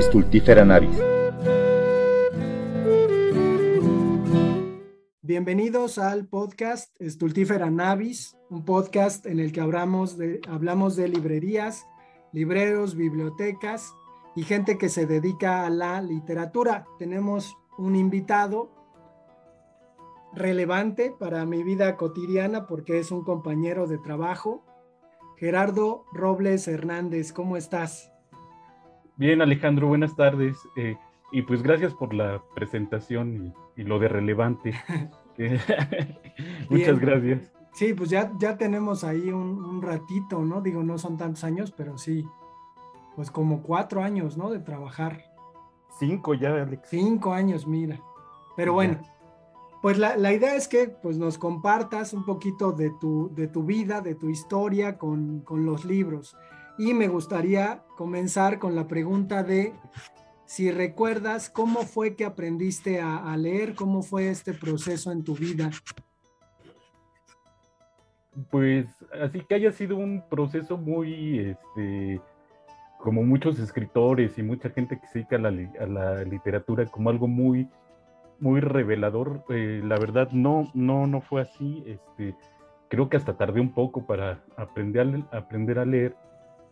Stultifera navis. Bienvenidos al podcast Stultifera Navis, un podcast en el que hablamos de, hablamos de librerías, libreros, bibliotecas y gente que se dedica a la literatura. Tenemos un invitado relevante para mi vida cotidiana porque es un compañero de trabajo. Gerardo Robles Hernández, ¿cómo estás? Bien, Alejandro, buenas tardes. Eh, y pues gracias por la presentación y, lo de relevante. Muchas gracias. Sí, pues ya, ya tenemos ahí un, un, ratito, ¿no? Digo, no son tantos años, pero sí, pues como cuatro años, ¿no? De trabajar. Cinco ya, Alex. Cinco años, mira. Pero bueno, pues la, la, idea es que pues, nos compartas un poquito de tu, de tu vida, de tu historia con, con los libros. Y me gustaría comenzar con la pregunta de si recuerdas cómo fue que aprendiste a, leer, cómo fue este proceso en tu vida. Pues así que haya sido un proceso muy, este, como muchos escritores y mucha gente que se dedica a la, a la literatura, como algo muy muy revelador. Eh, la verdad, no, no, no fue así. Este, creo que hasta tardé un poco para aprender a, aprender a leer.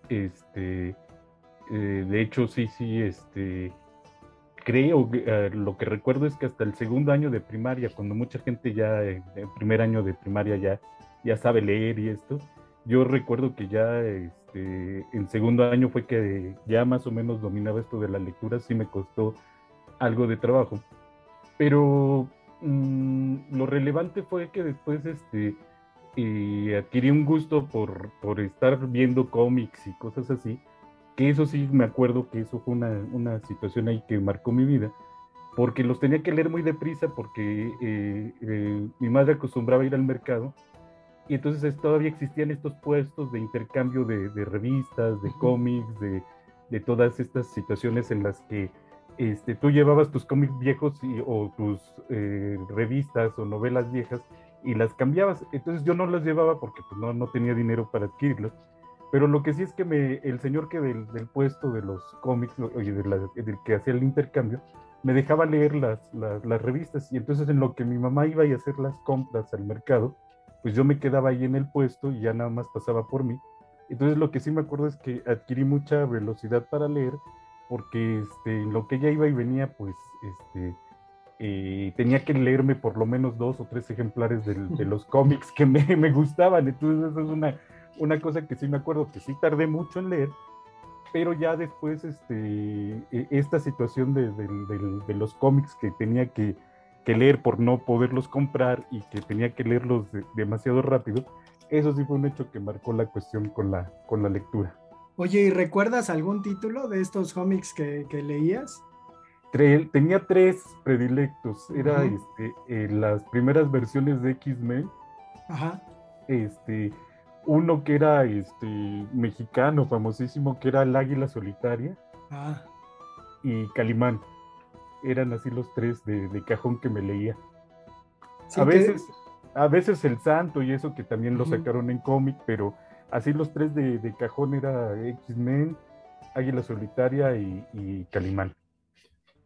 Este, eh, de hecho, sí, sí, este, creo eh, lo que recuerdo es que hasta el segundo año de primaria, cuando mucha gente ya el primer año de primaria ya, ya sabe leer y esto, yo recuerdo que ya este, en segundo año fue que ya más o menos dominaba esto de la lectura, sí me costó algo de trabajo. Pero mmm, lo relevante fue que después este, eh, adquirí un gusto por, por, estar viendo cómics y cosas así, que eso sí me acuerdo que eso fue una, una, situación ahí que marcó mi vida, porque los tenía que leer muy deprisa porque eh, eh, mi madre acostumbraba a ir al mercado y entonces todavía existían estos puestos de intercambio de, de revistas, de cómics, de, de todas estas situaciones en las que este, tú llevabas tus cómics viejos o tus eh, revistas o novelas viejas y las cambiabas. Entonces yo no las llevaba porque pues, no, no tenía dinero para adquirirlas. Pero lo que sí es que me, el señor que del, del puesto de los cómics, oye, de del que hacía el intercambio, me dejaba leer las, las, las, revistas. Y entonces en lo que mi mamá iba a hacer las compras al mercado, pues yo me quedaba ahí en el puesto y ya nada más pasaba por mí. Entonces lo que sí me acuerdo es que adquirí mucha velocidad para leer porque este, en lo que ella iba y venía, pues este, eh, tenía que leerme por lo menos dos o tres ejemplares de, de los cómics que me, me, gustaban. Entonces, eso es una, una cosa que sí me acuerdo que sí tardé mucho en leer, pero ya después este, e, esta situación de, de, de los cómics que tenía que, que, leer por no poderlos comprar y que tenía que leerlos demasiado rápido, eso sí fue un hecho que marcó la cuestión con la, con la lectura. Oye, ¿y recuerdas algún título de estos cómics que, que leías? Tenía tres predilectos. Era uh -huh. este, eh, las primeras versiones de X-Men. Ajá. Este, uno que era este, mexicano, famosísimo, que era el Águila Solitaria. Ah. Y Calimán. Eran así los tres de, de cajón que me leía. Sí, a, veces, que... a veces El Santo y eso que también uh -huh. lo sacaron en cómic, pero así los tres de, de cajón era X-Men, Águila Solitaria y, y, Calimán.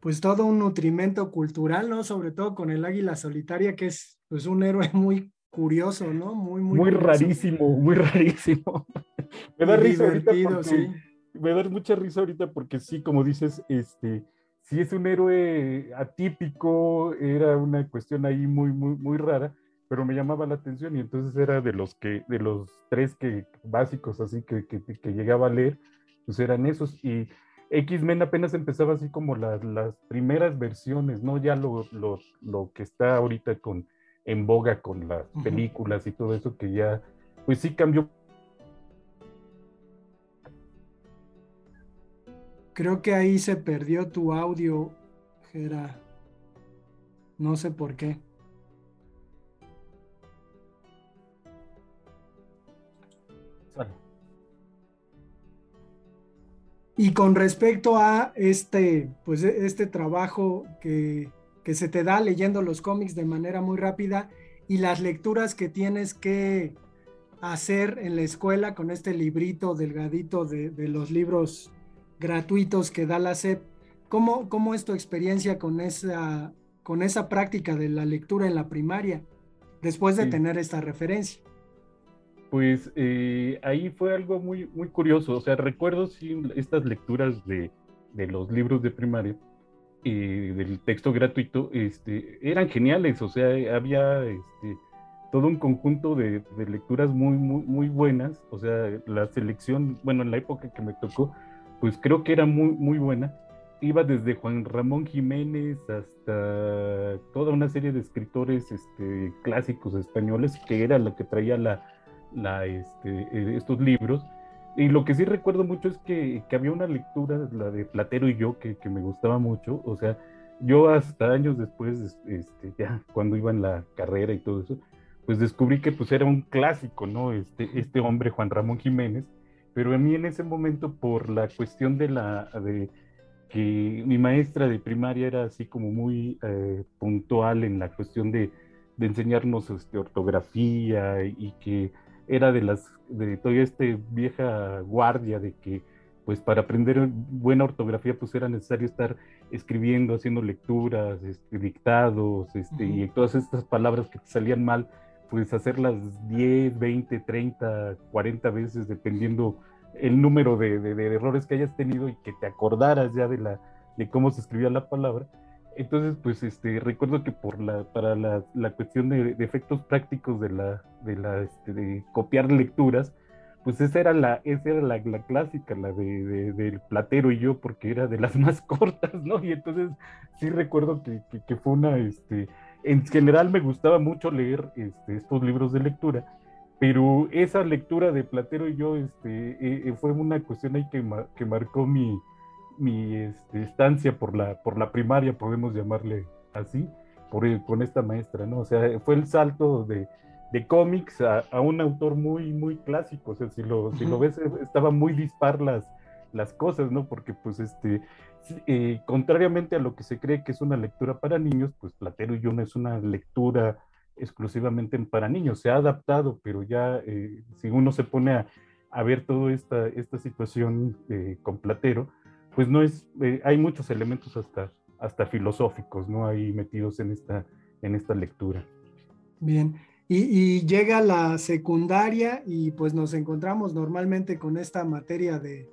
Pues todo un nutrimento cultural, ¿no? Sobre todo con el Águila Solitaria, que es pues un héroe muy curioso, ¿no? Muy, muy, muy rarísimo, muy rarísimo. me da risa ahorita porque, sí. me da mucha risa ahorita porque sí, como dices, este, sí es un héroe atípico, era una cuestión ahí muy, muy, muy rara, pero me llamaba la atención y entonces era de los que, de los tres que básicos así que, que, que llegaba a leer, pues eran esos y X-Men apenas empezaba así como las, las primeras versiones, ¿no? Ya lo, lo, lo, que está ahorita con, en boga con las uh -huh. películas y todo eso que ya, pues sí cambió. Creo que ahí se perdió tu audio, Gera. No sé por qué. Y con respecto a este, pues este trabajo que, que, se te da leyendo los cómics de manera muy rápida y las lecturas que tienes que hacer en la escuela con este librito delgadito de, de los libros gratuitos que da la SEP. ¿Cómo, cómo es tu experiencia con esa, con esa práctica de la lectura en la primaria, después de tener esta referencia? Pues eh, ahí fue algo muy, muy curioso. O sea, recuerdo sí, estas lecturas de, de los libros de primaria y del texto gratuito este, eran geniales. O sea, había este, todo un conjunto de, de, lecturas muy, muy, muy buenas. O sea, la selección, bueno, en la época que me tocó, pues creo que era muy, muy buena. Iba desde Juan Ramón Jiménez hasta toda una serie de escritores este, clásicos españoles, que era lo que traía la, la, este, eh, estos libros. Y lo que sí recuerdo mucho es que, que, había una lectura, la de Platero y yo, que, que, me gustaba mucho. O sea, yo hasta años después, este, ya cuando iba en la carrera y todo eso, pues descubrí que pues era un clásico, ¿no? Este, este hombre, Juan Ramón Jiménez. Pero a mí en ese momento, por la cuestión de la... De, que mi maestra de primaria era así como muy eh, puntual en la cuestión de, de enseñarnos este, ortografía y que era de las, de toda esta vieja guardia de que pues para aprender buena ortografía pues era necesario estar escribiendo, haciendo lecturas, este, dictados, este, y todas estas palabras que te salían mal, pues hacerlas 10, 20, 30, 40 veces, dependiendo el número de, de, errores que hayas tenido y que te acordaras ya de, la, de cómo se escribía la palabra. Entonces, pues, este, recuerdo que por la, para la, la cuestión de, de, efectos prácticos de la, de este, de copiar lecturas, pues esa era la, esa era la, clásica, la de, del platero y yo, porque era de las más cortas, ¿no? Y entonces sí recuerdo que, que, fue una, este, en general me gustaba mucho leer este, estos libros de lectura, pero esa lectura de platero y yo, este, eh, eh, fue una cuestión ahí que, que marcó mi, mi este, estancia por la, por la primaria, podemos llamarle así, por con esta maestra, ¿no? O sea, fue el salto de, de cómics a, a, un autor muy, muy clásico, o sea, si lo, si lo ves, estaba muy dispar las, las cosas, ¿no? Porque, pues, este, eh, contrariamente a lo que se cree que es una lectura para niños, pues Platero y yo no es una lectura exclusivamente para niños, se ha adaptado, pero ya eh, si uno se pone a, a ver toda esta, esta situación eh, con Platero, pues no es, eh, hay muchos elementos hasta, hasta filosóficos, ¿no? Ahí metidos en esta, en esta lectura. Bien, y, y, llega la secundaria y pues nos encontramos normalmente con esta materia de,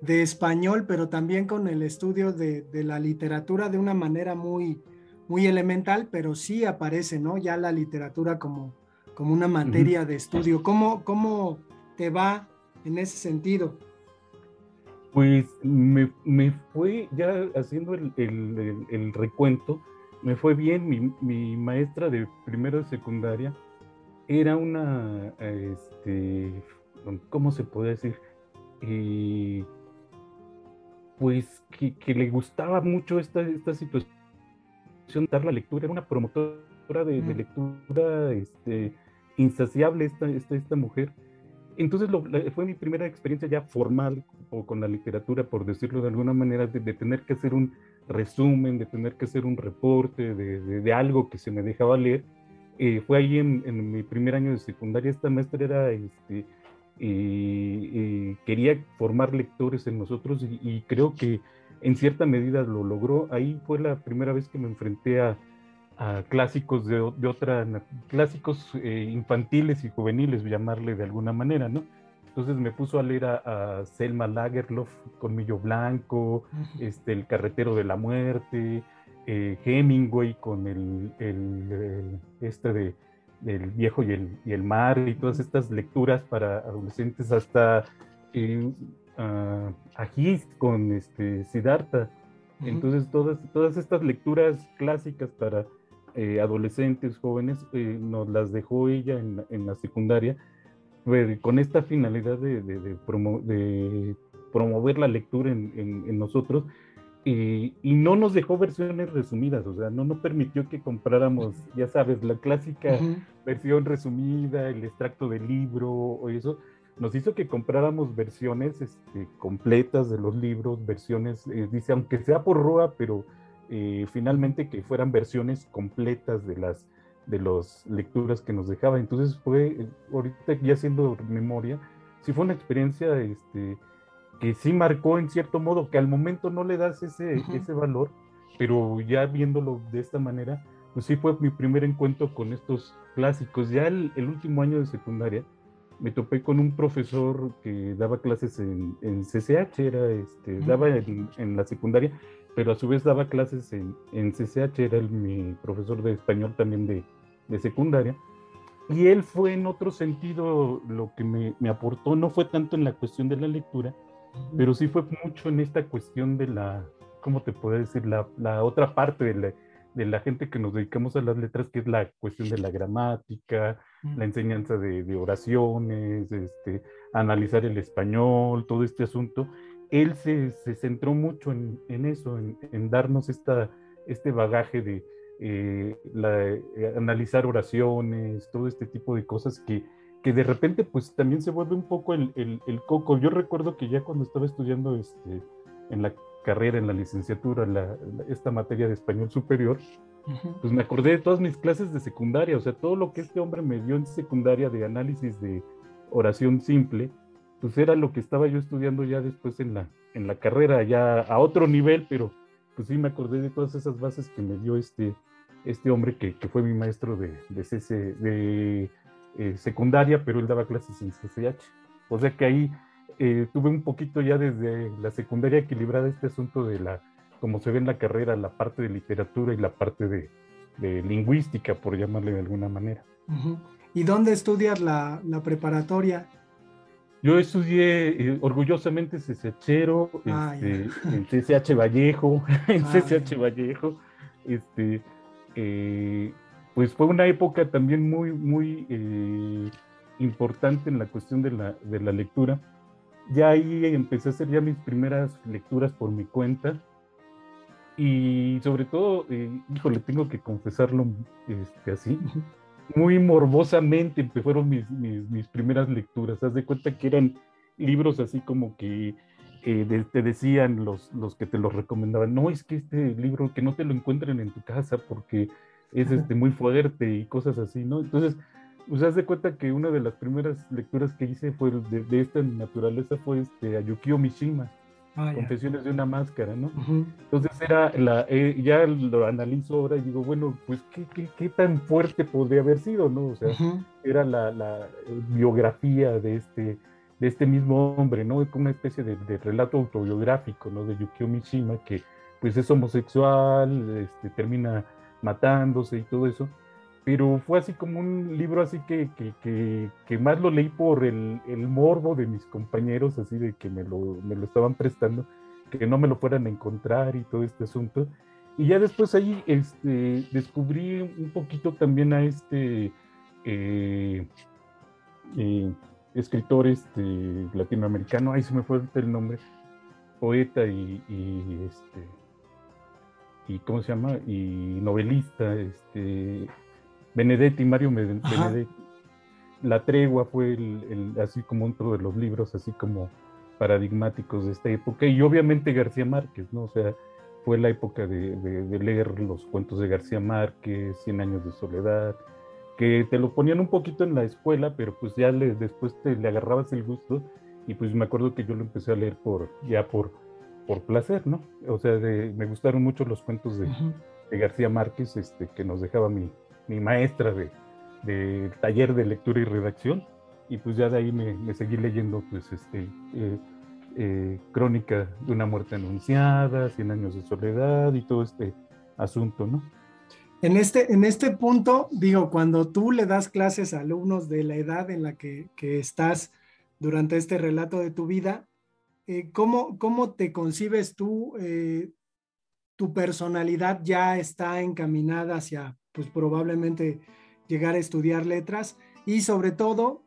de español, pero también con el estudio de, de, la literatura de una manera muy, muy elemental, pero sí aparece, ¿no? Ya la literatura como, como una materia uh -huh. de estudio. ¿Cómo, ¿Cómo te va en ese sentido? Pues me, me, fue ya haciendo el, el, el, el, recuento, me fue bien. Mi, mi maestra de primero de secundaria era una, este, ¿cómo se puede decir? Eh, pues que, que, le gustaba mucho esta, esta situación, dar la lectura, era una promotora de, de lectura este, insaciable esta, esta, esta mujer entonces lo, fue mi primera experiencia ya formal o con la literatura, por decirlo de alguna manera, de, de tener que hacer un resumen, de tener que hacer un reporte de, de, de algo que se me dejaba leer. Eh, fue ahí en, en, mi primer año de secundaria, esta maestra era, este, eh, eh, quería formar lectores en nosotros y, y, creo que en cierta medida lo logró. Ahí fue la primera vez que me enfrenté a, a clásicos de, de, otra, clásicos eh, infantiles y juveniles, llamarle de alguna manera, ¿no? Entonces me puso a leer a, a Selma Lagerlof, Colmillo Blanco, este, El Carretero de la Muerte, eh, Hemingway con el, el, el, este de del viejo y el, y el mar y todas estas lecturas para adolescentes hasta eh, uh, Agis con este, Siddhartha. Entonces todas, todas estas lecturas clásicas para eh, adolescentes, jóvenes, eh, nos las dejó ella en, en la secundaria, pues, con esta finalidad de, de, de, promo, de promover la lectura en, en, en nosotros, y, y, no nos dejó versiones resumidas, o sea, no nos permitió que compráramos, ya sabes, la clásica uh -huh. versión resumida, el extracto del libro o eso, nos hizo que compráramos versiones este, completas de los libros, versiones, eh, dice, aunque sea por ROA, pero eh, finalmente que fueran versiones completas de las de las lecturas que nos dejaba. Entonces fue, ahorita ya haciendo memoria, sí fue una experiencia este, que sí marcó en cierto modo, que al momento no le das ese, ese valor, pero ya viéndolo de esta manera, pues sí fue mi primer encuentro con estos clásicos. Ya el, el último año de secundaria me topé con un profesor que daba clases en, en CCH, era este, daba en, en, la secundaria, pero a su vez daba clases en, en CCH, era el, mi profesor de español también de, de secundaria. Y él fue en otro sentido lo que me, me, aportó, no fue tanto en la cuestión de la lectura, pero sí fue mucho en esta cuestión de la, ¿cómo te puedo decir? La, la otra parte de la, de la, gente que nos dedicamos a las letras, que es la cuestión de la gramática, la enseñanza de, de, oraciones, este, analizar el español, todo este asunto. Él se, se centró mucho en, en eso, en, en, darnos esta, este bagaje de eh, la, eh, analizar oraciones, todo este tipo de cosas que, que de repente pues también se vuelve un poco el, el, el, coco. Yo recuerdo que ya cuando estaba estudiando este, en la carrera, en la licenciatura, la, esta materia de español superior, pues me acordé de todas mis clases de secundaria, o sea, todo lo que este hombre me dio en secundaria de análisis de oración simple, pues era lo que estaba yo estudiando ya después en la, en la carrera, ya a otro nivel, pero pues sí me acordé de todas esas bases que me dio este, este hombre que, que fue mi maestro de, de, CC, de eh, secundaria, pero él daba clases en CCH. O sea que ahí eh, tuve un poquito ya desde la secundaria equilibrada este asunto de la, como se ve en la carrera, la parte de literatura y la parte de, de lingüística, por llamarle de alguna manera. ¿Y dónde estudias la, la preparatoria? Yo estudié eh, orgullosamente CCHero, ah, este, en CCH Vallejo, en ah, CCH. Vallejo. Este, eh, pues fue una época también muy, muy eh, importante en la cuestión de la, de la lectura ya ahí empecé a hacer ya mis primeras lecturas por mi cuenta y sobre todo, híjole, tengo que confesarlo este, así, muy morbosamente fueron mis, mis, mis, primeras lecturas. Haz de cuenta que eran libros así como que eh, de, te decían los, los que te los recomendaban, no, es que este libro que no te lo encuentren en tu casa porque es este, muy fuerte y cosas así, ¿no? Entonces, pues haz de cuenta que una de las primeras lecturas que hice fue de, de esta naturaleza fue este, a Yukio Mishima, ah, Confesiones de una máscara, ¿no? Uh -huh. Entonces era la, eh, ya lo analizo ahora y digo, bueno, pues ¿qué, qué, qué tan fuerte podría haber sido, ¿no? O sea, uh -huh. era la, la, biografía de este, de este mismo hombre, ¿no? Como una especie de, de, relato autobiográfico, ¿no? De Yukio Mishima, que pues es homosexual, este, termina matándose y todo eso pero fue así como un libro así que, que, que, más lo leí por el, el, morbo de mis compañeros, así de que me lo, me lo estaban prestando, que no me lo fueran a encontrar y todo este asunto. Y ya después ahí este, descubrí un poquito también a este eh, eh, escritor este, latinoamericano, ahí se me fue el nombre, poeta y, y, este, y ¿cómo se llama? Y novelista, este, Benedetti, Mario Benedetti. La tregua fue el, el, así como otro de los libros así como paradigmáticos de esta época y obviamente García Márquez, ¿no? O sea, fue la época de, de, de, leer los cuentos de García Márquez, Cien años de soledad, que te lo ponían un poquito en la escuela, pero pues ya le, después te le agarrabas el gusto y pues me acuerdo que yo lo empecé a leer por ya por, por placer, ¿no? O sea, de, me gustaron mucho los cuentos de, de García Márquez este, que nos dejaba mi, mi maestra de, de, taller de lectura y redacción y pues ya de ahí me, me seguí leyendo pues este eh, eh, crónica de una muerte anunciada, Cien años de soledad y todo este asunto, ¿no? En este, en este punto, digo, cuando tú le das clases a alumnos de la edad en la que, que estás durante este relato de tu vida, eh, ¿cómo, ¿cómo, te concibes tú? Tu personalidad ya está encaminada hacia pues probablemente llegar a estudiar letras y sobre todo,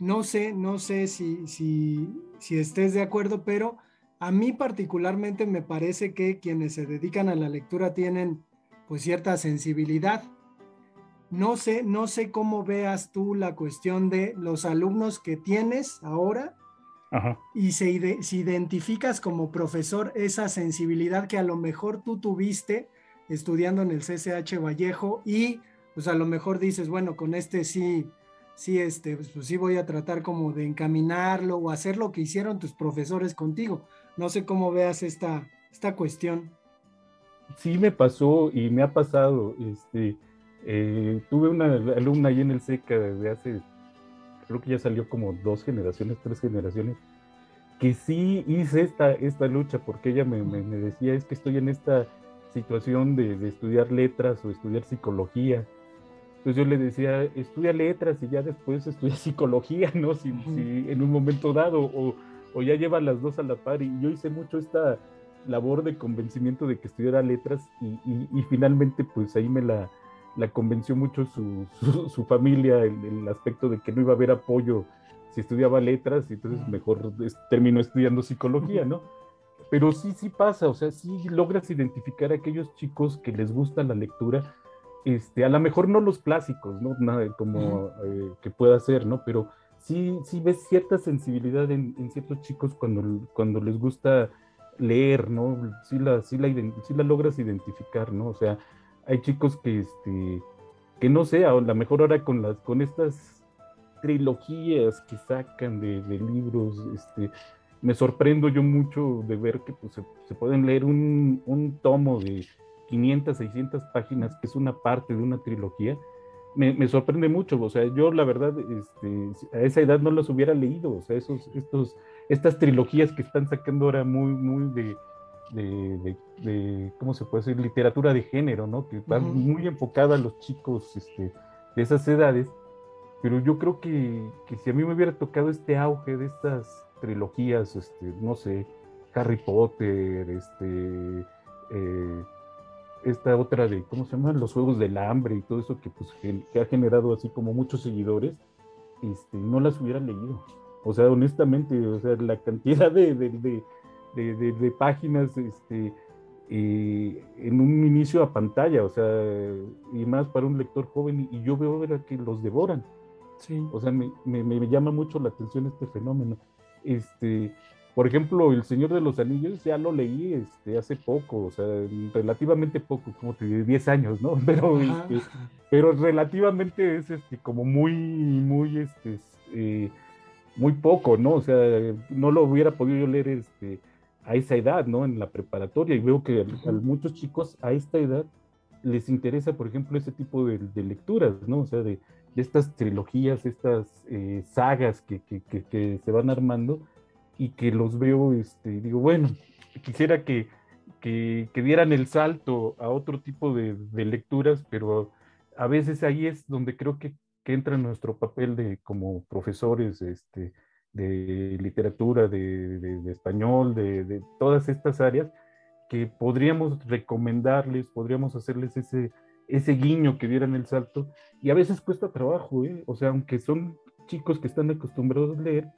no sé, no sé si, si, si estés de acuerdo, pero a mí particularmente me parece que quienes se dedican a la lectura tienen pues cierta sensibilidad. No sé, no sé cómo veas tú la cuestión de los alumnos que tienes ahora Ajá. y si, si identificas como profesor esa sensibilidad que a lo mejor tú tuviste estudiando en el CCH Vallejo y pues a lo mejor dices, bueno, con este sí sí, este, pues, pues, sí voy a tratar como de encaminarlo o hacer lo que hicieron tus profesores contigo. No sé cómo veas esta, esta cuestión. Sí me pasó y me ha pasado. Este, eh, tuve una alumna ahí en el SECA desde hace, creo que ya salió como dos generaciones, tres generaciones, que sí hice esta, esta lucha porque ella me, me, decía, es que estoy en esta situación de, de estudiar letras o estudiar psicología entonces yo le decía, estudia letras y ya después estudia psicología, ¿no? Si, en un momento dado, o, o, ya lleva las dos a la par. Y yo hice mucho esta labor de convencimiento de que estudiara letras y, y, finalmente pues ahí me la, la convenció mucho su, su, familia, el, el, aspecto de que no iba a haber apoyo si estudiaba letras y entonces mejor terminó estudiando psicología, ¿no? Pero sí, sí pasa, o sea, sí logras identificar a aquellos chicos que les gusta la lectura este, a lo mejor no los clásicos, ¿no? Nada como eh, que pueda ser, ¿no? Pero sí, sí ves cierta sensibilidad en, ciertos chicos cuando, cuando les gusta leer, ¿no? Sí la, sí, la, la logras identificar, ¿no? O sea, hay chicos que, este, que no sé, a lo mejor ahora con, las, con estas trilogías que sacan de, libros, este, me sorprendo yo mucho de ver que pues, se, pueden leer un, un tomo de 500, 600 páginas, que es una parte de una trilogía, me, sorprende mucho. O sea, yo la verdad, este, a esa edad no las hubiera leído. O sea, esos, estos, estas trilogías que están sacando ahora muy, muy de, de, ¿cómo se puede decir? Literatura de género, ¿no? Que van muy enfocada a los chicos este, de esas edades. Pero yo creo que, que, si a mí me hubiera tocado este auge de estas trilogías, este, no sé, Harry Potter, este, eh, esta otra de, ¿cómo se llaman? Los Juegos del Hambre y todo eso que, pues, que ha generado así como muchos seguidores, este, no las hubiera leído. O sea, honestamente, o sea, la cantidad de, de, de, de páginas este, eh, en un inicio a pantalla, o sea, y más para un lector joven, y, yo veo que los devoran. Sí. O sea, me, me, me, llama mucho la atención este fenómeno. Este, por ejemplo, El Señor de los Anillos ya lo leí este, hace poco, o sea, relativamente poco, como te digo, 10 años, ¿no? Pero, este, pero relativamente es este, como muy, muy, este, eh, muy poco, ¿no? O sea, no lo hubiera podido yo leer este, a esa edad, ¿no? En la preparatoria, y veo que a, muchos chicos a esta edad les interesa, por ejemplo, ese tipo de, lecturas, ¿no? O sea, de, estas trilogías, estas eh, sagas que, que, que se van armando y que los veo, este, digo, bueno, quisiera que, que, dieran el salto a otro tipo de, lecturas, pero a veces ahí es donde creo que, que, entra nuestro papel de como profesores este, de literatura, de, de español, de, todas estas áreas, que podríamos recomendarles, podríamos hacerles ese, ese guiño que dieran el salto, y a veces cuesta trabajo, ¿eh? o sea, aunque son chicos que están acostumbrados a leer,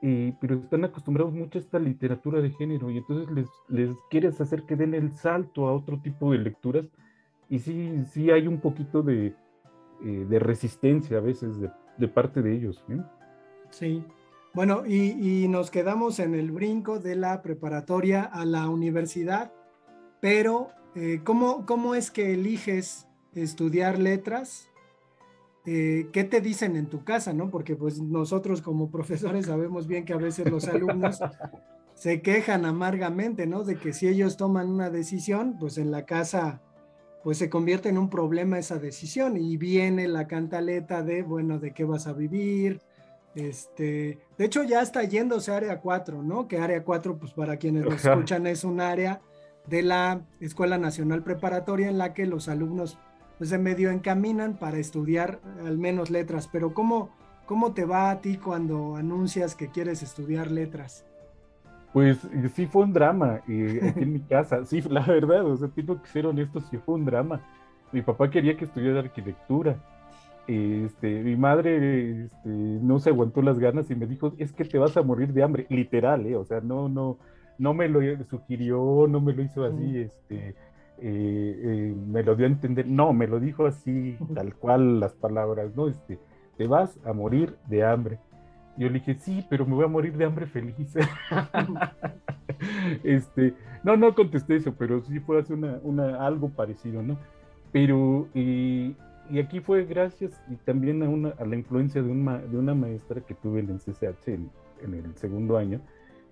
pero están acostumbrados mucho a esta literatura de género y entonces les, les quieres hacer que den el salto a otro tipo de lecturas y sí, sí hay un poquito de, eh, de resistencia a veces de, parte de ellos. Sí, bueno, y, y, nos quedamos en el brinco de la preparatoria a la universidad, pero eh, ¿cómo, ¿cómo es que eliges estudiar letras? Eh, qué te dicen en tu casa, ¿no? Porque pues nosotros como profesores sabemos bien que a veces los alumnos se quejan amargamente, ¿no? De que si ellos toman una decisión, pues en la casa pues se convierte en un problema esa decisión y viene la cantaleta de, bueno, de qué vas a vivir. Este, de hecho ya está yéndose a área 4, ¿no? Que área 4, pues para quienes nos escuchan, es un área de la Escuela Nacional Preparatoria en la que los alumnos pues de medio encaminan para estudiar al menos letras, pero ¿cómo, cómo te va a ti cuando anuncias que quieres estudiar letras? Pues sí fue un drama aquí en mi casa, sí, la verdad, o sea, tengo que ser honesto, sí fue un drama. Mi papá quería que estudiara arquitectura. Este, mi madre este, no se aguantó las ganas y me dijo, es que te vas a morir de hambre, literal, ¿eh? o sea, no, no, no me lo sugirió, no me lo hizo así, este, eh, eh, me lo dio a entender, no, me lo dijo así, tal cual las palabras, ¿no? Este, te vas a morir de hambre. Yo le dije, sí, pero me voy a morir de hambre feliz. este, no, no contesté eso, pero sí fue hace una, una, algo parecido, ¿no? Pero eh, y aquí fue gracias y también a, una, a la influencia de una, de una maestra que tuve en el CCH en, el segundo año,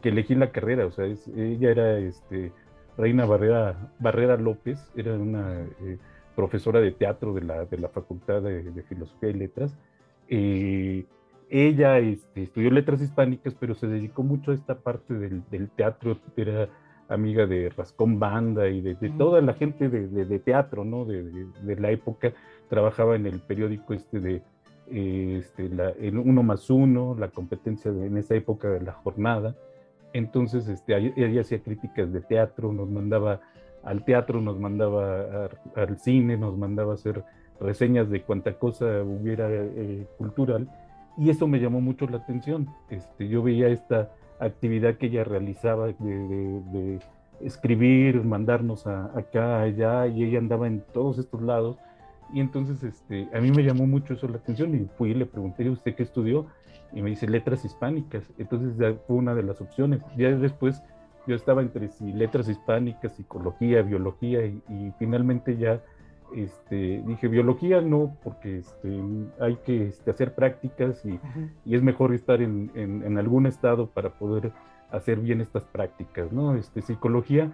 que elegí la carrera, o sea, ella era este, Reina Barrera, Barrera López, era una eh, profesora de teatro de la, de la Facultad de, Filosofía y Letras. Eh, ella este, estudió letras hispánicas, pero se dedicó mucho a esta parte del, del teatro, era amiga de Rascón Banda y de, toda la gente de, teatro, ¿no? De, la época, trabajaba en el periódico este de eh, este, la, el uno más uno, la competencia en esa época de la jornada. Entonces, este, ella hacía críticas de teatro, nos mandaba al teatro, nos mandaba al cine, nos mandaba a hacer reseñas de cuánta cosa hubiera eh, cultural. Y eso me llamó mucho la atención. Este, yo veía esta actividad que ella realizaba de, escribir, mandarnos a, acá, allá, y ella andaba en todos estos lados. Y entonces este, a mí me llamó mucho eso la atención y fui y le pregunté, ¿usted qué estudió? Y me dice letras hispánicas. Entonces fue una de las opciones. Ya después yo estaba entre si letras hispánicas, psicología, biología y finalmente ya este, dije, biología no, porque este, hay que este, hacer prácticas y, es mejor estar en, algún estado para poder hacer bien estas prácticas, ¿no? Este, psicología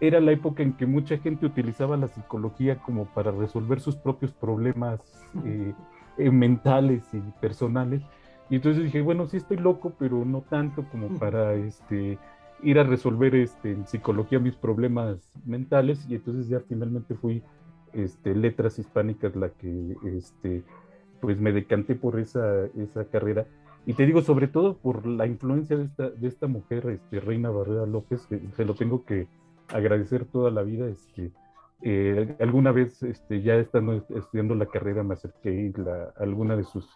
era la época en que mucha gente utilizaba la psicología como para resolver sus propios problemas eh, eh, mentales y personales. Y entonces dije, bueno, sí estoy loco, pero no tanto como para este, ir a resolver este, en psicología mis problemas mentales. Y entonces ya finalmente fui este, letras hispánicas la que este, pues me decanté por esa, esa carrera. Y te digo, sobre todo por la influencia de esta, de esta mujer, este, Reina Barrera López, que se lo tengo que agradecer toda la vida. Este, eh, alguna vez, este, ya estando estudiando la carrera, me acerqué a alguna de sus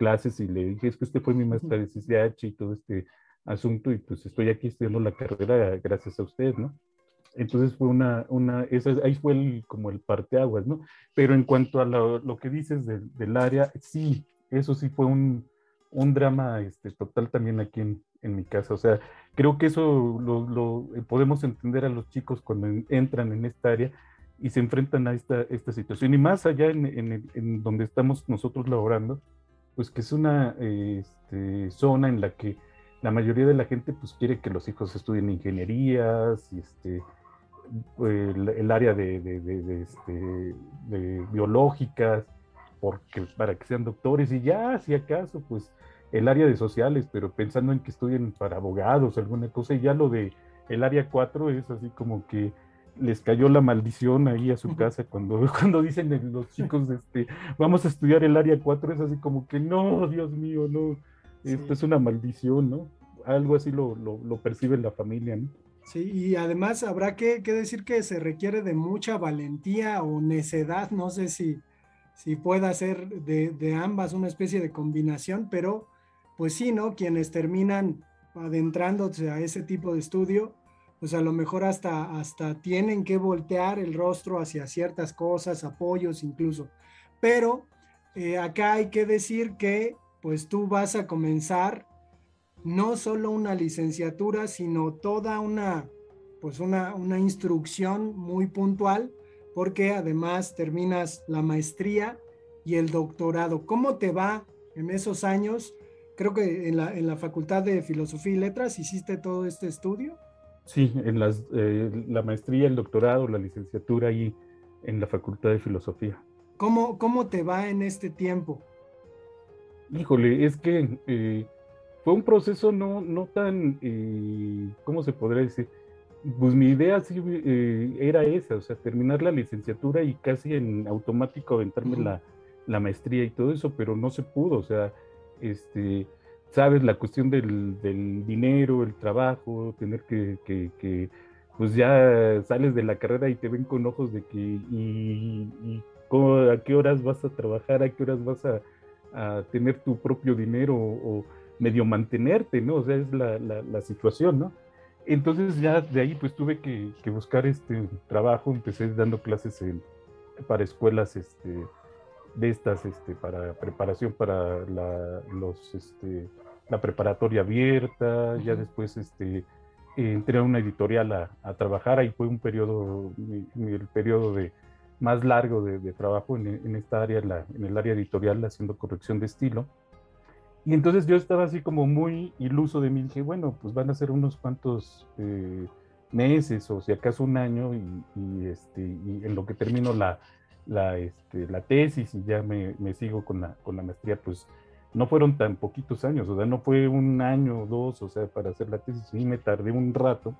clases y le dije, es que usted fue mi maestra de CCH y todo este asunto, y pues estoy aquí estudiando la carrera gracias a usted, ¿no? Entonces fue una, una esa, ahí fue el, como el parteaguas, ¿no? Pero en cuanto a lo, que dices del área, sí, eso sí fue un, un drama este, total también aquí en, en, mi casa. O sea, creo que eso lo, lo, podemos entender a los chicos cuando entran en esta área y se enfrentan a esta, esta situación. Y más allá en, en, en donde estamos nosotros laborando, pues que es una este, zona en la que la mayoría de la gente pues quiere que los hijos estudien ingenierías este, el, área de, de, este, de, biológicas, porque, para que sean doctores, y ya, si acaso, pues el área de sociales, pero pensando en que estudien para abogados, alguna cosa, y ya lo de el área 4 es así como que les cayó la maldición ahí a su casa cuando, cuando dicen los chicos, este, vamos a estudiar el área 4, es así como que no, Dios mío, no, esto es una maldición, ¿no? Algo así lo, lo, lo percibe la familia, ¿no? Sí, y además habrá que, decir que se requiere de mucha valentía o necedad, no sé si, si pueda ser de, ambas una especie de combinación, pero pues sí, ¿no? Quienes terminan adentrándose a ese tipo de estudio, pues a lo mejor hasta, hasta tienen que voltear el rostro hacia ciertas cosas, apoyos incluso. Pero eh, acá hay que decir que pues tú vas a comenzar no solo una licenciatura, sino toda una, pues una, una instrucción muy puntual, porque además terminas la maestría y el doctorado. ¿Cómo te va en esos años? Creo que en la, en la Facultad de Filosofía y Letras hiciste todo este estudio. Sí, en las, eh, la maestría, el doctorado, la licenciatura y en la Facultad de Filosofía. ¿Cómo, cómo te va en este tiempo? Híjole, es que eh, fue un proceso no, no tan, eh, ¿cómo se podría decir? Pues mi idea sí eh, era esa, o sea, terminar la licenciatura y casi en automático aventarme la, la, maestría y todo eso, pero no se pudo, o sea, este, sabes, la cuestión del, del dinero, el trabajo, tener que, pues ya sales de la carrera y te ven con ojos de que, y, a qué horas vas a trabajar, a qué horas vas a, tener tu propio dinero o medio mantenerte, ¿no? O sea, es la, la, situación, ¿no? Entonces ya de ahí pues tuve que, que buscar este trabajo, empecé dando clases en, para escuelas este, de estas, este, para preparación para la, los, este, la preparatoria abierta, ya después este, entré a una editorial a, a, trabajar, ahí fue un periodo, el periodo de, más largo de, trabajo en, esta área, en el área editorial, haciendo corrección de estilo. Y entonces yo estaba así como muy iluso de mí, dije, bueno, pues van a ser unos cuantos eh, meses o si acaso un año y, este, y en lo que termino la, la, este, la tesis y ya me, me, sigo con la, con la maestría, pues no fueron tan poquitos años, o sea, no fue un año o dos, o sea, para hacer la tesis, sí me tardé un rato,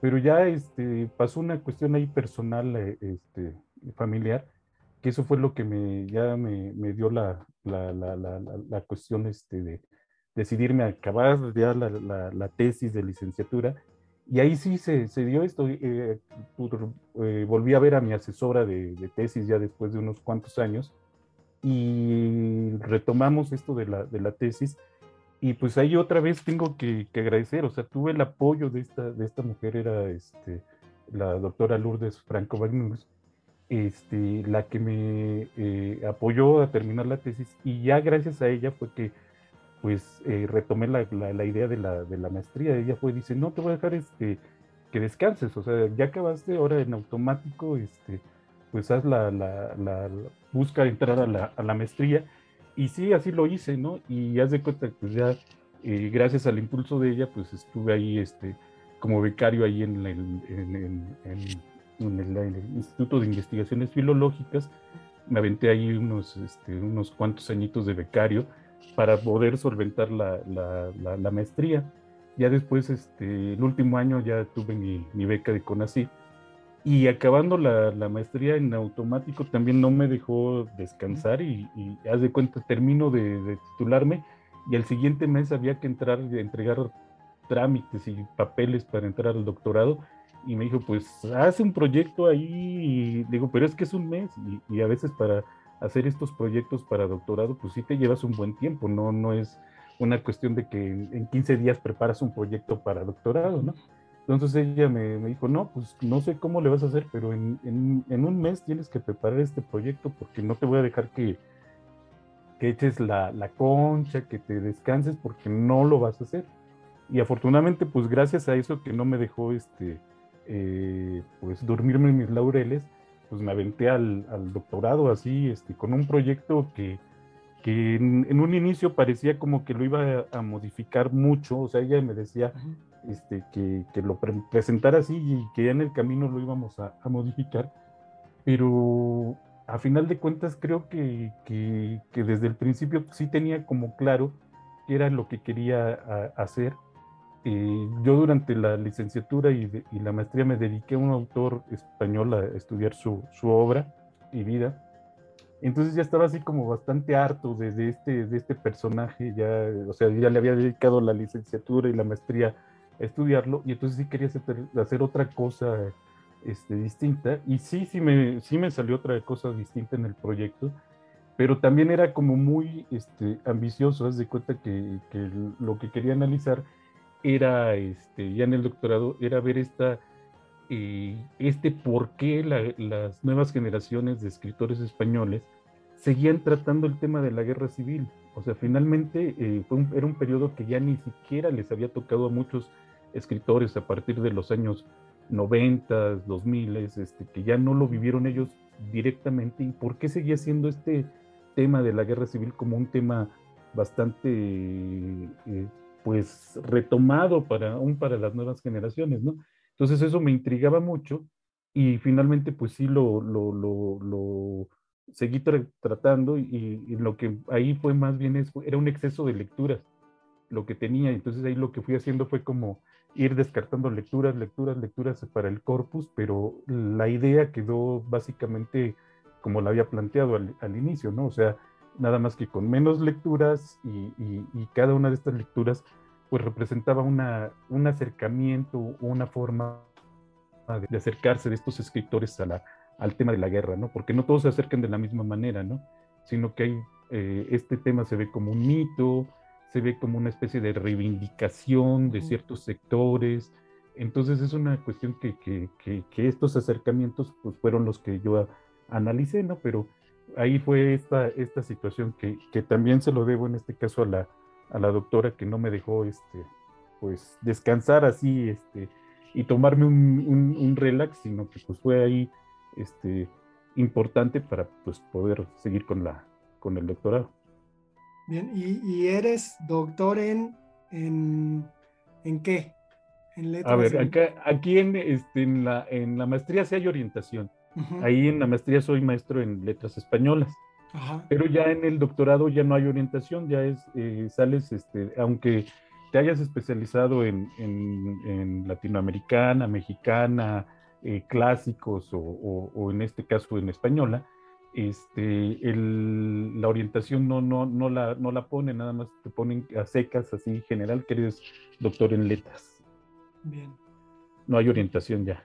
pero ya este, pasó una cuestión ahí personal, eh, este, familiar, que eso fue lo que me, ya me, me dio la, la, la, la, cuestión este, de decidirme a acabar ya la, tesis de licenciatura. Y ahí sí se, se dio esto. Eh, eh, volví a ver a mi asesora de, tesis ya después de unos cuantos años y retomamos esto de la, de la tesis. Y pues ahí otra vez tengo que, que, agradecer, o sea, tuve el apoyo de esta, de esta mujer, era este, la doctora Lourdes Franco Bagnus, este, la que me eh, apoyó a terminar la tesis y ya gracias a ella fue que pues eh, retomé la, la, idea de la, de la, maestría. Ella fue, dice, no, te voy a dejar este, que descanses, o sea, ya acabaste, ahora en automático, este, pues haz la, la, busca entrar a la, a la maestría. Y sí, así lo hice, ¿no? Y haz de cuenta, pues ya, eh, gracias al impulso de ella, pues estuve ahí, este, como becario ahí en, en, en, en en el, Instituto de Investigaciones Filológicas, me aventé ahí unos, este, unos cuantos añitos de becario para poder solventar la, la, maestría. Ya después, este, el último año ya tuve mi, beca de CONACYT. Y acabando la, la, maestría en automático también no me dejó descansar y, y haz de cuenta, termino de, de, titularme y el siguiente mes había que entrar y entregar trámites y papeles para entrar al doctorado. Y me dijo, pues haz un proyecto ahí, y digo, pero es que es un mes y, a veces para hacer estos proyectos para doctorado, pues sí te llevas un buen tiempo, no, no es una cuestión de que en 15 días preparas un proyecto para doctorado, ¿no? Entonces ella me, dijo, no, pues no sé cómo le vas a hacer, pero en, un mes tienes que preparar este proyecto porque no te voy a dejar que, que eches la, la concha, que te descanses porque no lo vas a hacer. Y afortunadamente, pues gracias a eso que no me dejó este, eh, pues dormirme en mis laureles, pues me aventé al, doctorado así, este, con un proyecto que, que en, un inicio parecía como que lo iba a, modificar mucho, o sea, ella me decía este, que, que, lo presentara así y que ya en el camino lo íbamos a, modificar, pero a final de cuentas creo que, que, que, desde el principio sí tenía como claro qué era lo que quería hacer eh, yo durante la licenciatura y, la maestría me dediqué a un autor español a estudiar su, su, obra y vida. Entonces ya estaba así como bastante harto de, este, de este personaje, ya, o sea, ya le había dedicado la licenciatura y la maestría a estudiarlo y entonces sí quería hacer, hacer otra cosa este, distinta y sí, sí me, sí me salió otra cosa distinta en el proyecto, pero también era como muy este, ambicioso, haz de cuenta que, que lo que quería analizar era, este, ya en el doctorado, era ver esta, eh, este por qué las nuevas generaciones de escritores españoles seguían tratando el tema de la guerra civil. O sea, finalmente eh, fue era un periodo que ya ni siquiera les había tocado a muchos escritores a partir de los años 90, 2000, este, que ya no lo vivieron ellos directamente. ¿Y por qué seguía siendo este tema de la guerra civil como un tema bastante eh, pues retomado para aún para las nuevas generaciones, ¿no? Entonces eso me intrigaba mucho y finalmente pues sí lo, lo, lo, lo seguí tratando y, lo que ahí fue más bien es, era un exceso de lecturas lo que tenía, entonces ahí lo que fui haciendo fue como ir descartando lecturas, lecturas, lecturas para el corpus, pero la idea quedó básicamente como la había planteado al, al inicio, ¿no? O sea, nada más que con menos lecturas y, cada una de estas lecturas pues representaba una, un acercamiento una forma de, acercarse de estos escritores a la, al tema de la guerra, ¿no? Porque no todos se acercan de la misma manera, ¿no? Sino que hay, eh, este tema se ve como un mito, se ve como una especie de reivindicación de ciertos sectores. Entonces es una cuestión que, que, que, estos acercamientos pues fueron los que yo analicé, ¿no? Pero ahí fue esta, esta situación que, que, también se lo debo en este caso a la, a la doctora que no me dejó este, pues descansar así este, y tomarme un, un, relax, sino que pues fue ahí este, importante para pues, poder seguir con, la, con el doctorado. Bien, ¿y, eres doctor en, en, en qué? ¿En letras A ver, acá, aquí en, este, en, la, en la maestría sí hay orientación. Ahí en la maestría soy maestro en letras españolas. Pero ya en el doctorado ya no hay orientación, ya es, eh, sales, este, aunque te hayas especializado en, en, latinoamericana, mexicana, eh, clásicos o, en este caso en española, este, la orientación no, no, no, la, no la pone, nada más te ponen a secas, así general, que eres doctor en letras. Bien. No hay orientación ya.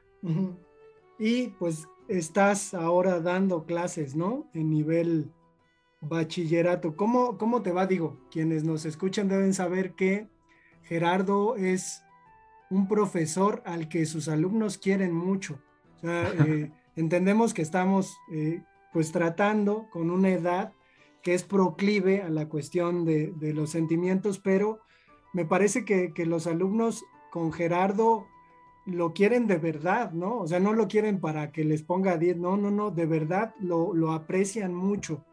Y pues estás ahora dando clases, ¿no? En nivel bachillerato. ¿Cómo, ¿Cómo te va? Digo, quienes nos escuchan deben saber que Gerardo es un profesor al que sus alumnos quieren mucho. O sea, eh, entendemos que estamos eh, pues tratando con una edad que es proclive a la cuestión de, los sentimientos, pero me parece que, los alumnos con Gerardo lo quieren de verdad, ¿no? O sea, no lo quieren para que les ponga 10, no, no, no, de verdad lo, lo aprecian mucho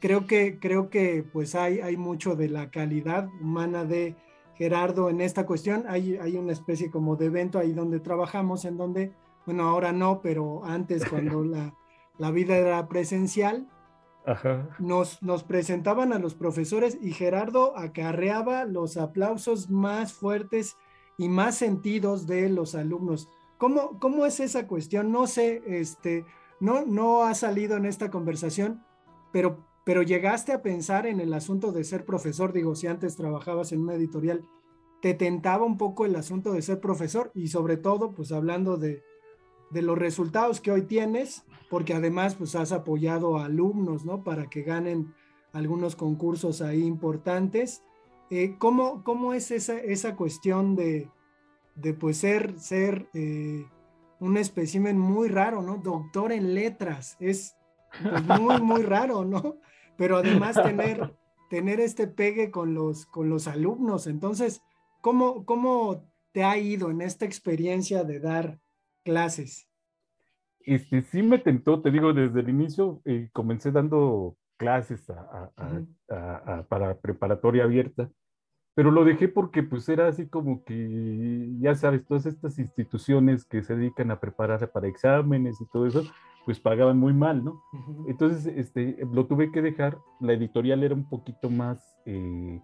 creo que, creo que pues hay, hay mucho de la calidad humana de Gerardo en esta cuestión. Hay, hay una especie como de evento ahí donde trabajamos, en donde, bueno, ahora no, pero antes cuando la, la vida era presencial, Nos, nos presentaban a los profesores y Gerardo acarreaba los aplausos más fuertes y más sentidos de los alumnos. ¿Cómo, cómo es esa cuestión? No sé, este, no, no ha salido en esta conversación, pero pero llegaste a pensar en el asunto de ser profesor, digo, si antes trabajabas en una editorial, ¿te tentaba un poco el asunto de ser profesor? Y sobre todo, pues hablando de, los resultados que hoy tienes, porque además pues has apoyado a alumnos, ¿no? Para que ganen algunos concursos ahí importantes. Eh, ¿cómo, ¿cómo, es esa, esa cuestión de, de pues ser, ser eh, un espécimen muy raro, ¿no? Doctor en letras, es pues, muy, muy raro, ¿no? pero además tener, tener este pegue con los, con los alumnos. Entonces, ¿cómo, ¿cómo te ha ido en esta experiencia de dar clases? Este, sí me tentó, te digo, desde el inicio eh, comencé dando clases para preparatoria abierta, pero lo dejé porque pues era así como que, ya sabes, todas estas instituciones que se dedican a preparar para exámenes y todo eso, pues pagaban muy mal, ¿no? Entonces, este, lo tuve que dejar. La editorial era un poquito más, eh,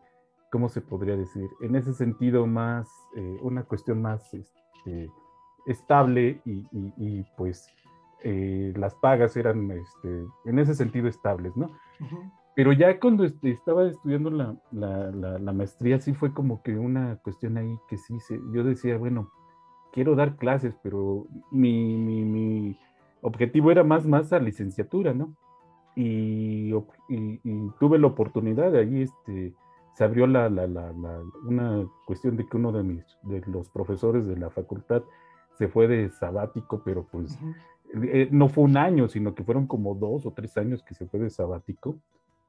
¿cómo se podría decir? En ese sentido, más, eh, una cuestión más este, estable y, pues eh, las pagas eran, este, en ese sentido, estables, ¿no? Pero ya cuando este, estaba estudiando la, la, maestría, sí fue como que una cuestión ahí que sí, se, yo decía, bueno, quiero dar clases, pero mi, mi, mi objetivo era más, más a licenciatura, ¿no? Y, tuve la oportunidad, de ahí este, se abrió la, la, la, una cuestión de que uno de, mis, de los profesores de la facultad se fue de sabático, pero pues eh, no fue un año, sino que fueron como dos o tres años que se fue de sabático.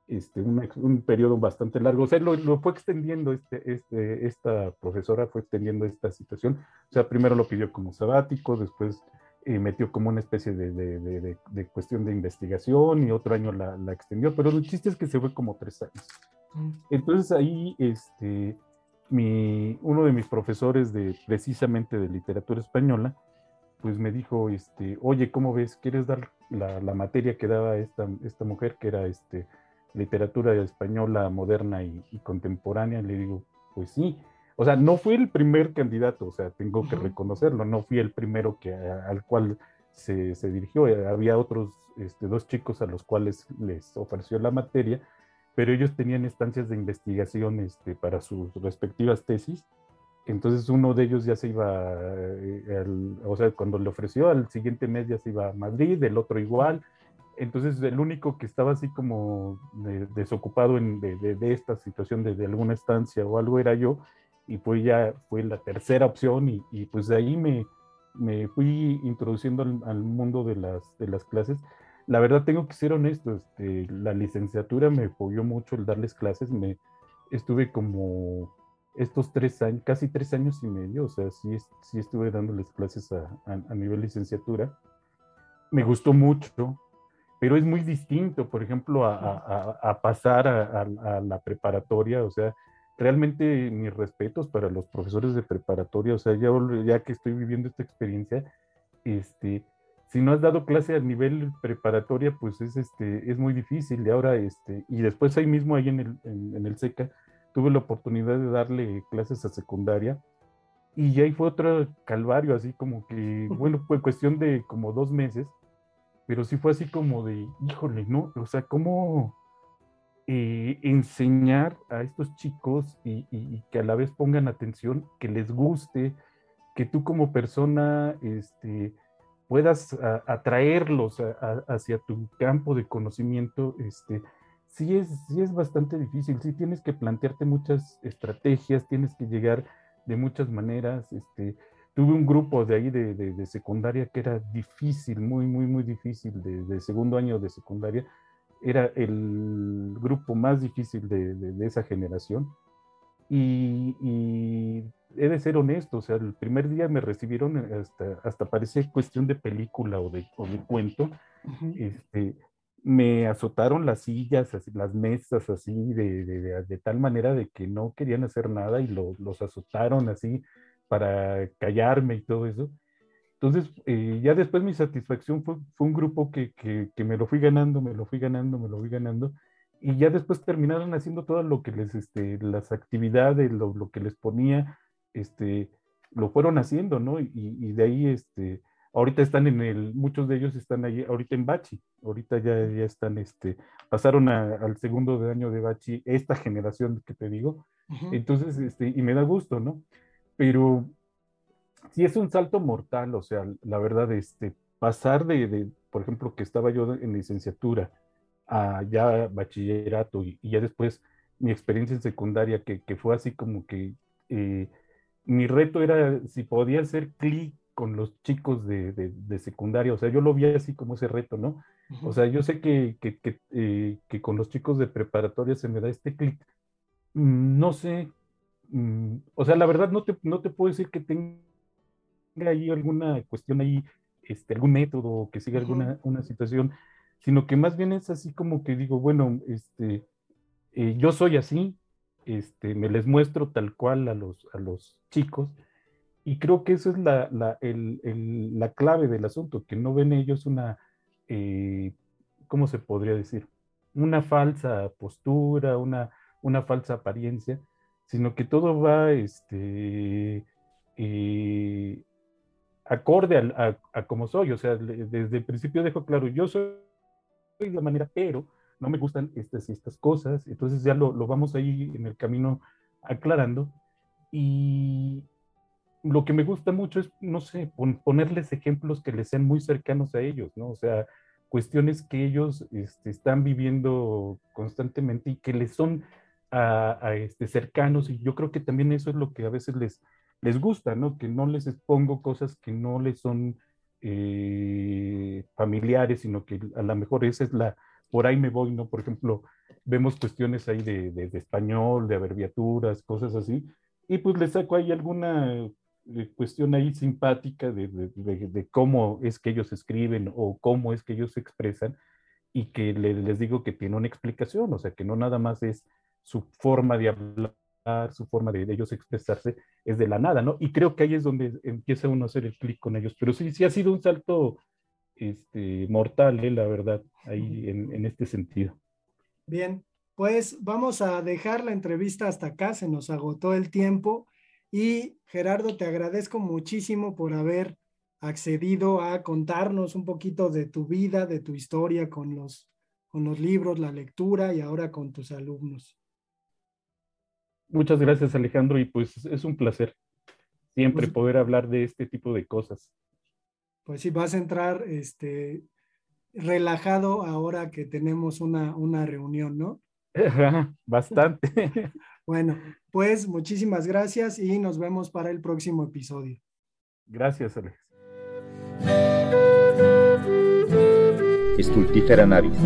Este, un, un periodo bastante largo, o sea, lo, lo, fue extendiendo, este, este, esta profesora fue extendiendo esta situación, o sea, primero lo pidió como sabático, después y metió como una especie de, de, de, cuestión de investigación y otro año la, la, extendió, pero el chiste es que se fue como tres años. Mm. Entonces ahí, este, mi, uno de mis profesores de precisamente de literatura española, pues me dijo, este, oye, ¿cómo ves? ¿Quieres dar la, la materia que daba esta, esta mujer, que era este, literatura española moderna y, y contemporánea? Le digo, pues sí o sea, no fui el primer candidato, o sea, tengo que reconocerlo, no fui el primero que, al cual se, se dirigió, eh, había otros este, dos chicos a los cuales les ofreció la materia, pero ellos tenían estancias de investigación este, para sus respectivas tesis, entonces uno de ellos ya se iba, eh, o sea, cuando le ofreció al siguiente mes ya se iba a Madrid, el otro igual, entonces el único que estaba así como desocupado en, de, esta situación de, alguna estancia o algo era yo, y pues ya fue la tercera opción y, pues de ahí me, me fui introduciendo al, mundo de las, de las clases. La verdad tengo que ser honesto, este, la licenciatura me apoyó mucho el darles clases, me estuve como estos tres años, casi tres años y medio, o sea, sí, sí estuve dándoles clases a, a, nivel licenciatura. Me gustó mucho, pero es muy distinto, por ejemplo, a, pasar a, la preparatoria, o sea, realmente mis respetos para los profesores de preparatoria, o sea, ya, ya que estoy viviendo esta experiencia, este, si no has dado clase a nivel preparatoria, pues es, este, es muy difícil. Y ahora, este, y después ahí mismo, ahí en el, en, el SECA, tuve la oportunidad de darle clases a secundaria. Y ahí fue otro calvario, así como que, bueno, fue cuestión de como dos meses, pero sí fue así como de, híjole, ¿no? O sea, ¿cómo eh, enseñar a estos chicos y, y, que a la vez pongan atención, que les guste, que tú como persona, este, puedas atraerlos hacia tu campo de conocimiento, este, sí es, sí es bastante difícil, sí tienes que plantearte muchas estrategias, tienes que llegar de muchas maneras, este, tuve un grupo de ahí de, secundaria que era difícil, muy, muy, muy difícil, de, segundo año de secundaria, era el grupo más difícil de, esa generación. y, he de ser honesto, o sea, el primer día me recibieron hasta, hasta parecía cuestión de película o de, o de cuento. este, me azotaron las sillas, las mesas así, de, de, de, tal manera de que no querían hacer nada y los azotaron así para callarme y todo eso. Entonces, eh, ya después mi satisfacción fue, fue un grupo que, que, que, me lo fui ganando, me lo fui ganando, me lo fui ganando. Y ya después terminaron haciendo todo lo que les, este, las actividades, lo, lo que les ponía, este, lo fueron haciendo, ¿no? Y, de ahí, este, ahorita están en el, muchos de ellos están ahí, ahorita en Bachi, ahorita ya, ya están, este, pasaron al segundo de año de Bachi, esta generación que te digo, entonces, este, y me da gusto, ¿no? Pero sí es un salto mortal, o sea, la verdad, este, pasar de, por ejemplo, que estaba yo en licenciatura a ya bachillerato y, ya después mi experiencia en secundaria, que, que fue así como que eh, mi reto era si podía hacer clic con los chicos de, de, secundaria, o sea, yo lo vi así como ese reto, ¿no? O sea, yo sé que, que, eh, que, con los chicos de preparatoria se me da este clic. Mm, no sé, mm, o sea, la verdad no te, no te puedo decir que tenga ahí alguna cuestión ahí, este, algún método, que siga alguna una situación, sino que más bien es así como que digo, bueno, este, eh, yo soy así, este, me les muestro tal cual a los, a los chicos. Y creo que esa es la, la, el, el, la clave del asunto, que no ven ellos una, eh, ¿cómo se podría decir? Una falsa postura, una, una falsa apariencia, sino que todo va este, eh, acorde a, a, como soy. O sea, desde el principio dejo claro, yo soy de la manera, pero no me gustan estas y estas cosas, entonces ya lo, lo vamos ahí en el camino aclarando. Y lo que me gusta mucho es, no sé, ponerles ejemplos que les sean muy cercanos a ellos, ¿no? O sea, cuestiones que ellos este, están viviendo constantemente y que les son este, cercanos. Y yo creo que también eso es lo que a veces les, les gusta, ¿no? Que no les expongo cosas que no les son eh, familiares, sino que a lo mejor esa es la, por ahí me voy, ¿no? Por ejemplo, vemos cuestiones ahí de, de, español, de abreviaturas, cosas así, y pues le saco ahí alguna cuestión ahí simpática de, de, cómo es que ellos escriben o cómo es que ellos se expresan y que les digo que tiene una explicación, o sea, que no nada más es su forma de hablar, su forma de, ellos expresarse, es de la nada, ¿no? Y creo que ahí es donde empieza uno a hacer el clic con ellos, pero sí, sí ha sido un salto este, mortal, eh, la verdad, ahí en, este sentido. Bien, pues vamos a dejar la entrevista hasta acá, se nos agotó el tiempo y Gerardo, te agradezco muchísimo por haber accedido a contarnos un poquito de tu vida, de tu historia con los, con los libros, la lectura y ahora con tus alumnos. Muchas gracias Alejandro y pues es un placer siempre pues poder hablar de este tipo de cosas pues sí, vas a entrar este, relajado ahora que tenemos una, una reunión, ¿no? Bastante. Bueno, pues muchísimas gracias y nos vemos para el próximo episodio. Gracias, Alex. Estultífera navis.